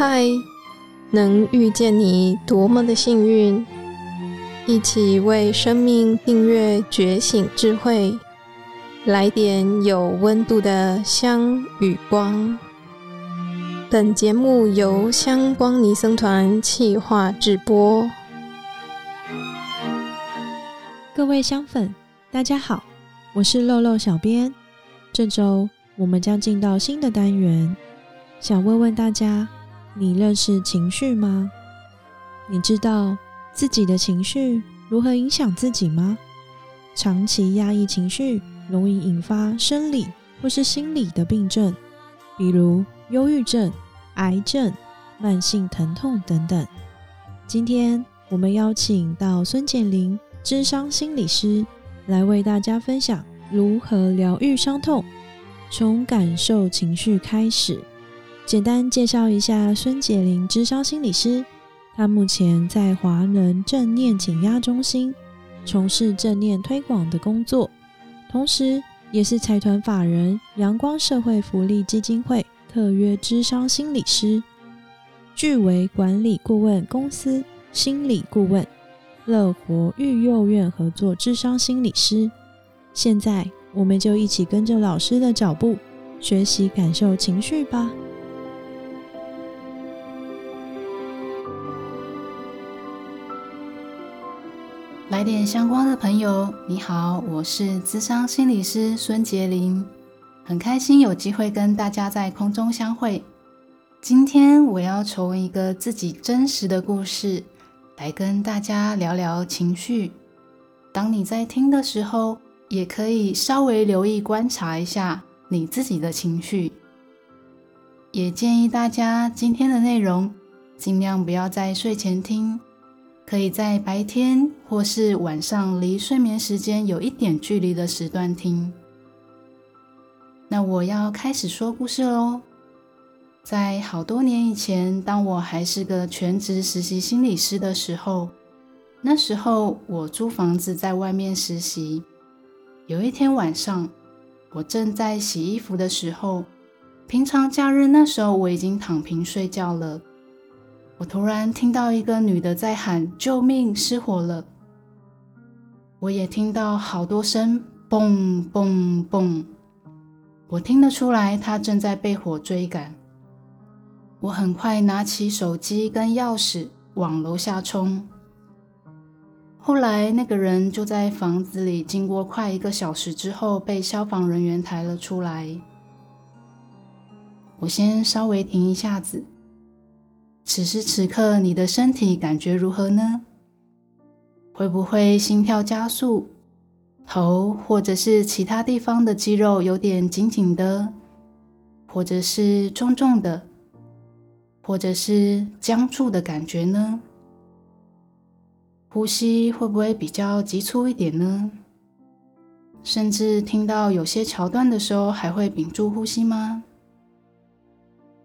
嗨，能遇见你多么的幸运！一起为生命订阅觉醒智慧，来点有温度的香与光。本节目由香光尼僧团企划制播。各位香粉，大家好，我是肉肉小编。这周我们将进到新的单元，想问问大家：你认识情绪吗？你知道自己的情绪如何影响自己吗？长期压抑情绪，容易引发生理或是心理的病症，比如忧郁症、癌症、慢性疼痛等等。今天我们邀请到孙婕铃咨商心理师来为大家分享如何疗愈伤痛，从感受情绪开始。简单介绍一下孙婕铃咨商心理师，她目前在华人正念减压中心从事正念推广的工作，同时也是财团法人阳光社会福利基金会特约咨商心理师，具为管理顾问公司心理顾问。乐活育幼院合作咨商心理师，现在我们就一起跟着老师的脚步，学习感受情绪吧。来电相关的朋友，你好，我是咨商心理师孙杰林，很开心有机会跟大家在空中相会。今天我要从一个自己真实的故事。来跟大家聊聊情绪。当你在听的时候，也可以稍微留意观察一下你自己的情绪。也建议大家今天的内容尽量不要在睡前听，可以在白天或是晚上离睡眠时间有一点距离的时段听。那我要开始说故事喽。在好多年以前，当我还是个全职实习心理师的时候，那时候我租房子在外面实习。有一天晚上，我正在洗衣服的时候，平常假日那时候我已经躺平睡觉了。我突然听到一个女的在喊：“救命，失火了！”我也听到好多声“嘣嘣嘣”，我听得出来她正在被火追赶。我很快拿起手机跟钥匙往楼下冲。后来那个人就在房子里，经过快一个小时之后，被消防人员抬了出来。我先稍微停一下子。此时此刻，你的身体感觉如何呢？会不会心跳加速？头或者是其他地方的肌肉有点紧紧的，或者是重重的？或者是僵住的感觉呢？呼吸会不会比较急促一点呢？甚至听到有些桥段的时候，还会屏住呼吸吗？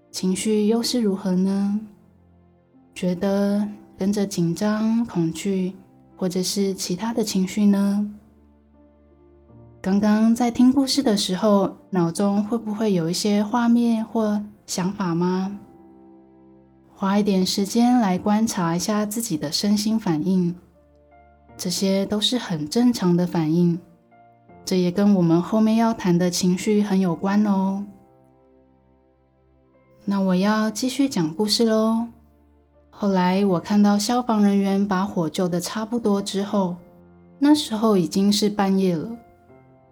情绪又是如何呢？觉得跟着紧张、恐惧，或者是其他的情绪呢？刚刚在听故事的时候，脑中会不会有一些画面或想法吗？花一点时间来观察一下自己的身心反应，这些都是很正常的反应。这也跟我们后面要谈的情绪很有关哦。那我要继续讲故事喽。后来我看到消防人员把火救得差不多之后，那时候已经是半夜了，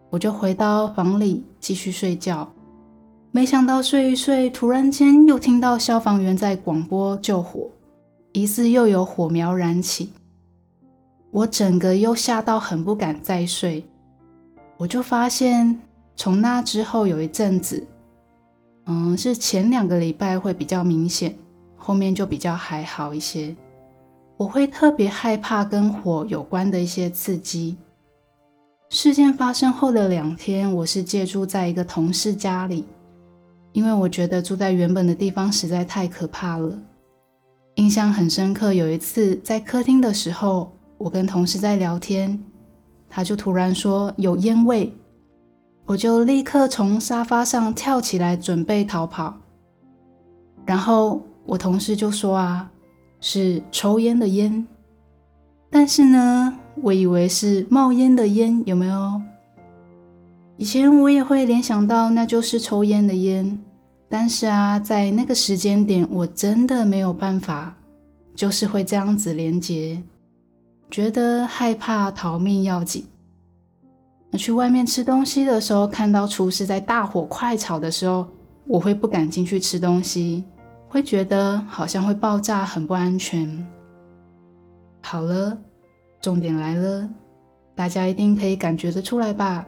我就回到房里继续睡觉。没想到睡一睡，突然间又听到消防员在广播救火，疑似又有火苗燃起。我整个又吓到，很不敢再睡。我就发现，从那之后有一阵子，嗯，是前两个礼拜会比较明显，后面就比较还好一些。我会特别害怕跟火有关的一些刺激。事件发生后的两天，我是借住在一个同事家里。因为我觉得住在原本的地方实在太可怕了，印象很深刻。有一次在客厅的时候，我跟同事在聊天，他就突然说有烟味，我就立刻从沙发上跳起来准备逃跑。然后我同事就说啊，是抽烟的烟，但是呢，我以为是冒烟的烟，有没有？以前我也会联想到那就是抽烟的烟，但是啊，在那个时间点，我真的没有办法，就是会这样子连结，觉得害怕，逃命要紧。那去外面吃东西的时候，看到厨师在大火快炒的时候，我会不敢进去吃东西。会觉得好像会爆炸，很不安全。好了，重点来了，大家一定可以感觉得出来吧？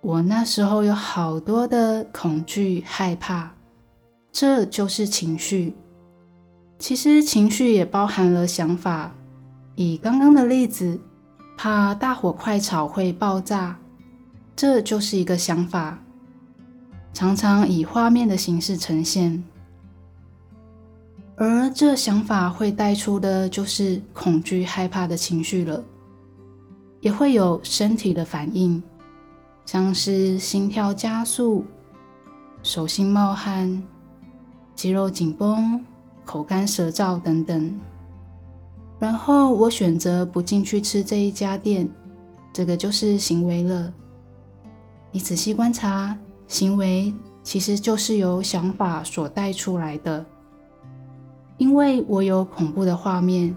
我那时候有好多的恐惧、害怕，这就是情绪。其实情绪也包含了想法。以刚刚的例子，怕大火快炒会爆炸，这就是一个想法，常常以画面的形式呈现。而这想法会带出的就是恐惧、害怕的情绪了，也会有身体的反应，像是心跳加速、手心冒汗、肌肉紧绷、口干舌燥等等。然后我选择不进去吃这一家店，这个就是行为了。你仔细观察，行为其实就是由想法所带出来的。因为我有恐怖的画面，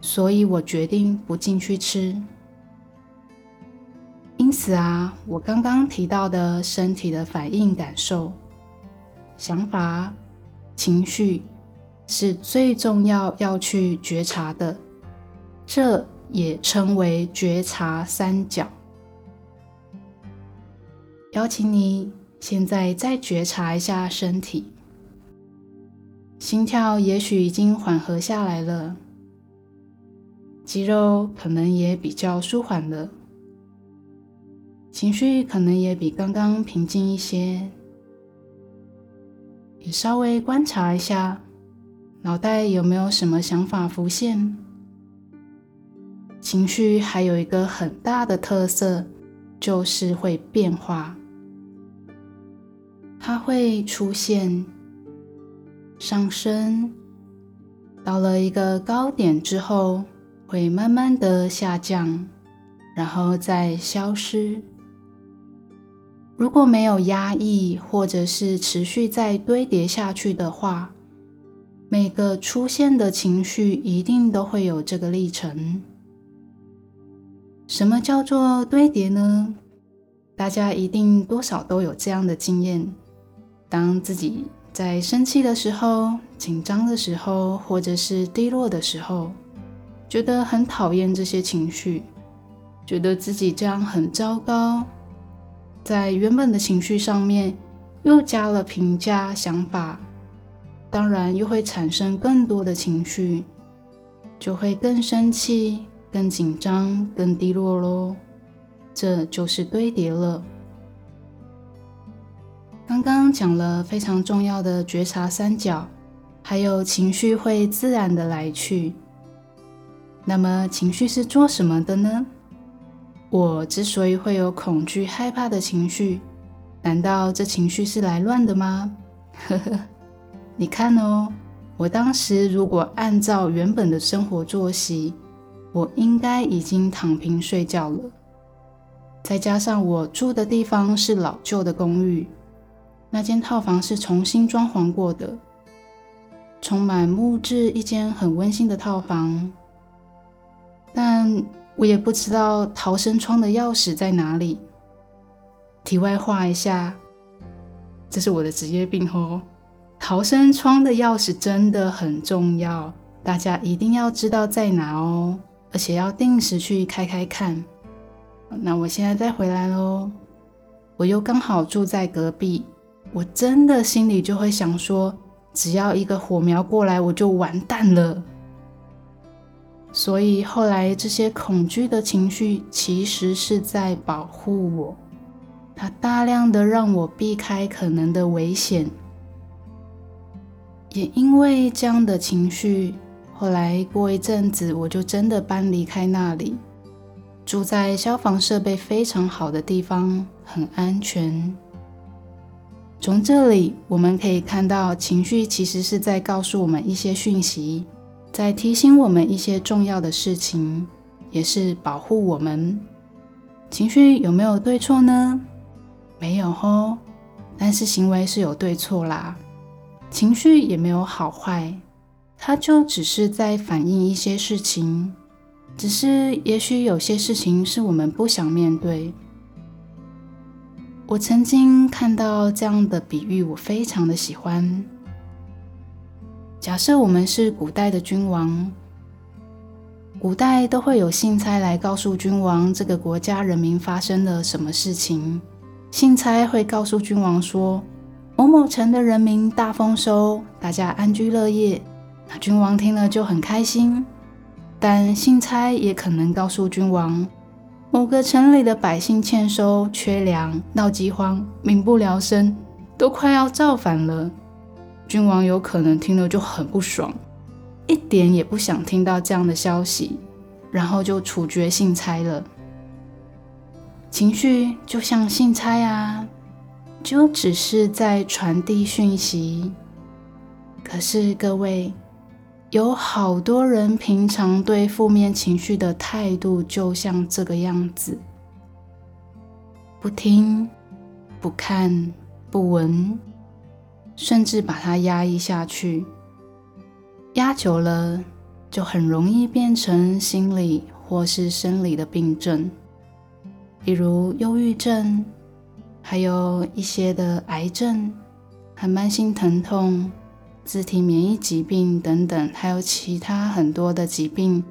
所以我决定不进去吃。因此啊，我刚刚提到的身体的反应、感受、想法、情绪，是最重要要去觉察的。这也称为觉察三角。邀请你现在再觉察一下身体。心跳也许已经缓和下来了，肌肉可能也比较舒缓了，情绪可能也比刚刚平静一些。也稍微观察一下，脑袋有没有什么想法浮现？情绪还有一个很大的特色，就是会变化，它会出现。上升到了一个高点之后，会慢慢的下降，然后再消失。如果没有压抑，或者是持续再堆叠下去的话，每个出现的情绪一定都会有这个历程。什么叫做堆叠呢？大家一定多少都有这样的经验，当自己。在生气的时候、紧张的时候，或者是低落的时候，觉得很讨厌这些情绪，觉得自己这样很糟糕，在原本的情绪上面又加了评价想法，当然又会产生更多的情绪，就会更生气、更紧张、更低落喽。这就是堆叠了。刚刚讲了非常重要的觉察三角，还有情绪会自然的来去。那么情绪是做什么的呢？我之所以会有恐惧、害怕的情绪，难道这情绪是来乱的吗？呵呵，你看哦，我当时如果按照原本的生活作息，我应该已经躺平睡觉了。再加上我住的地方是老旧的公寓。那间套房是重新装潢过的，充满木质，一间很温馨的套房。但我也不知道逃生窗的钥匙在哪里。题外话一下，这是我的职业病哦。逃生窗的钥匙真的很重要，大家一定要知道在哪哦，而且要定时去开开看。那我现在再回来喽，我又刚好住在隔壁。我真的心里就会想说，只要一个火苗过来，我就完蛋了。所以后来这些恐惧的情绪其实是在保护我，它大量的让我避开可能的危险。也因为这样的情绪，后来过一阵子，我就真的搬离开那里，住在消防设备非常好的地方，很安全。从这里我们可以看到，情绪其实是在告诉我们一些讯息，在提醒我们一些重要的事情，也是保护我们。情绪有没有对错呢？没有吼，但是行为是有对错啦。情绪也没有好坏，它就只是在反映一些事情，只是也许有些事情是我们不想面对。我曾经看到这样的比喻，我非常的喜欢。假设我们是古代的君王，古代都会有信差来告诉君王这个国家人民发生了什么事情。信差会告诉君王说，某某城的人民大丰收，大家安居乐业。那君王听了就很开心，但信差也可能告诉君王。某个城里的百姓欠收、缺粮、闹饥荒、民不聊生，都快要造反了。君王有可能听了就很不爽，一点也不想听到这样的消息，然后就处决信差了。情绪就像信差啊，就只是在传递讯息。可是各位。有好多人平常对负面情绪的态度就像这个样子：不听、不看、不闻，甚至把它压抑下去。压久了，就很容易变成心理或是生理的病症，比如忧郁症，还有一些的癌症和慢性疼痛。自体免疫疾病等等，还有其他很多的疾病，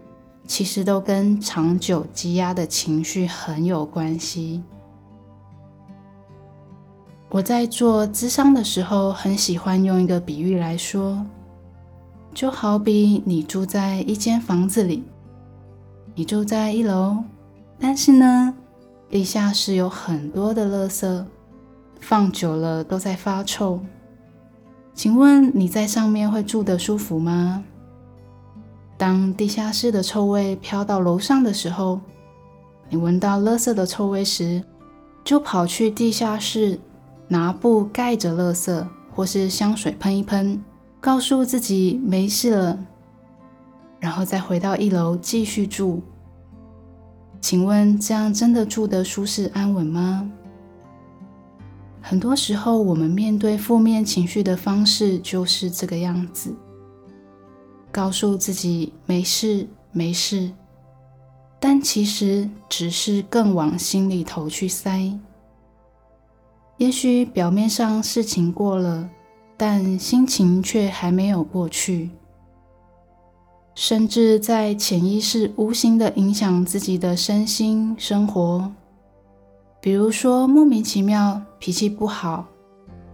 其实都跟长久积压的情绪很有关系。我在做咨商的时候，很喜欢用一个比喻来说，就好比你住在一间房子里，你住在一楼，但是呢，地下室有很多的垃圾，放久了都在发臭。请问你在上面会住得舒服吗？当地下室的臭味飘到楼上的时候，你闻到垃圾的臭味时，就跑去地下室拿布盖着垃圾，或是香水喷一喷，告诉自己没事了，然后再回到一楼继续住。请问这样真的住得舒适安稳吗？很多时候，我们面对负面情绪的方式就是这个样子，告诉自己没事没事，但其实只是更往心里头去塞。也许表面上事情过了，但心情却还没有过去，甚至在潜意识无形的影响自己的身心生活。比如说莫名其妙脾气不好，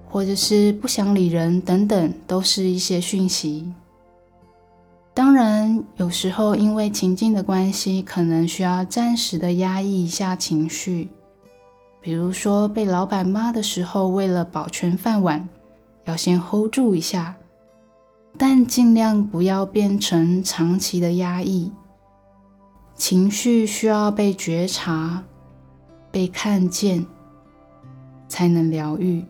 或者是不想理人等等，都是一些讯息。当然，有时候因为情境的关系，可能需要暂时的压抑一下情绪。比如说被老板骂的时候，为了保全饭碗，要先 hold 住一下，但尽量不要变成长期的压抑。情绪需要被觉察。被看见，才能疗愈。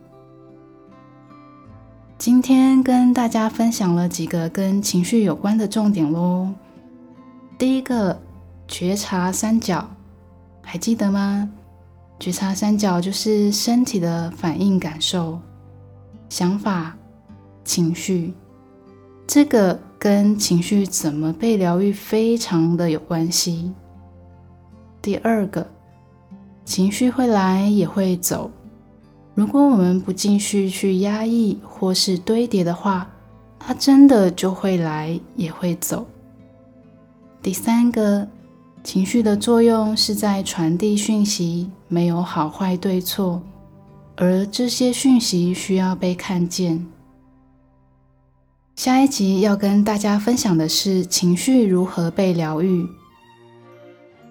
今天跟大家分享了几个跟情绪有关的重点喽。第一个，觉察三角，还记得吗？觉察三角就是身体的反应、感受、想法、情绪。这个跟情绪怎么被疗愈非常的有关系。第二个。情绪会来也会走，如果我们不继续去压抑或是堆叠的话，它真的就会来也会走。第三个，情绪的作用是在传递讯息，没有好坏对错，而这些讯息需要被看见。下一集要跟大家分享的是情绪如何被疗愈。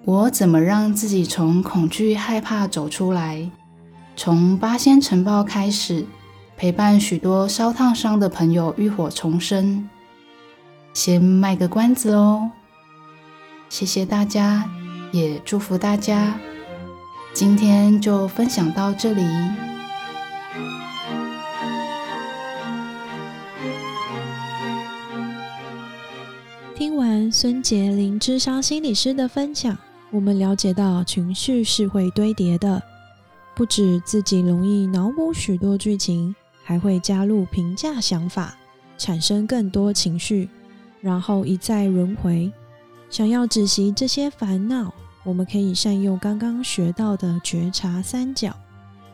我怎么让自己从恐惧、害怕走出来？从八仙城堡开始，陪伴许多烧烫伤的朋友浴火重生。先卖个关子哦，谢谢大家，也祝福大家。今天就分享到这里。听完孙杰林智商心理师的分享，我们了解到情绪是会堆叠的，不止自己容易脑补许多剧情，还会加入评价想法，产生更多情绪，然后一再轮回。想要止息这些烦恼，我们可以善用刚刚学到的觉察三角：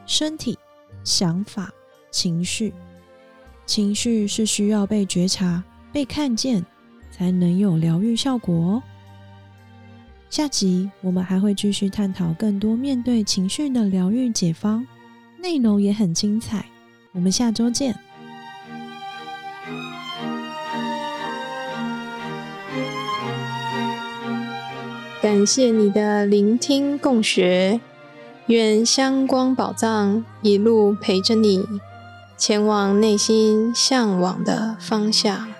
身体、想法、情绪。情绪是需要被觉察、被看见，才能有疗愈效果哦。下集我们还会继续探讨更多面对情绪的疗愈解方，内容也很精彩。我们下周见。感谢你的聆听共学，愿香光宝藏一路陪着你。前往内心向往的方向。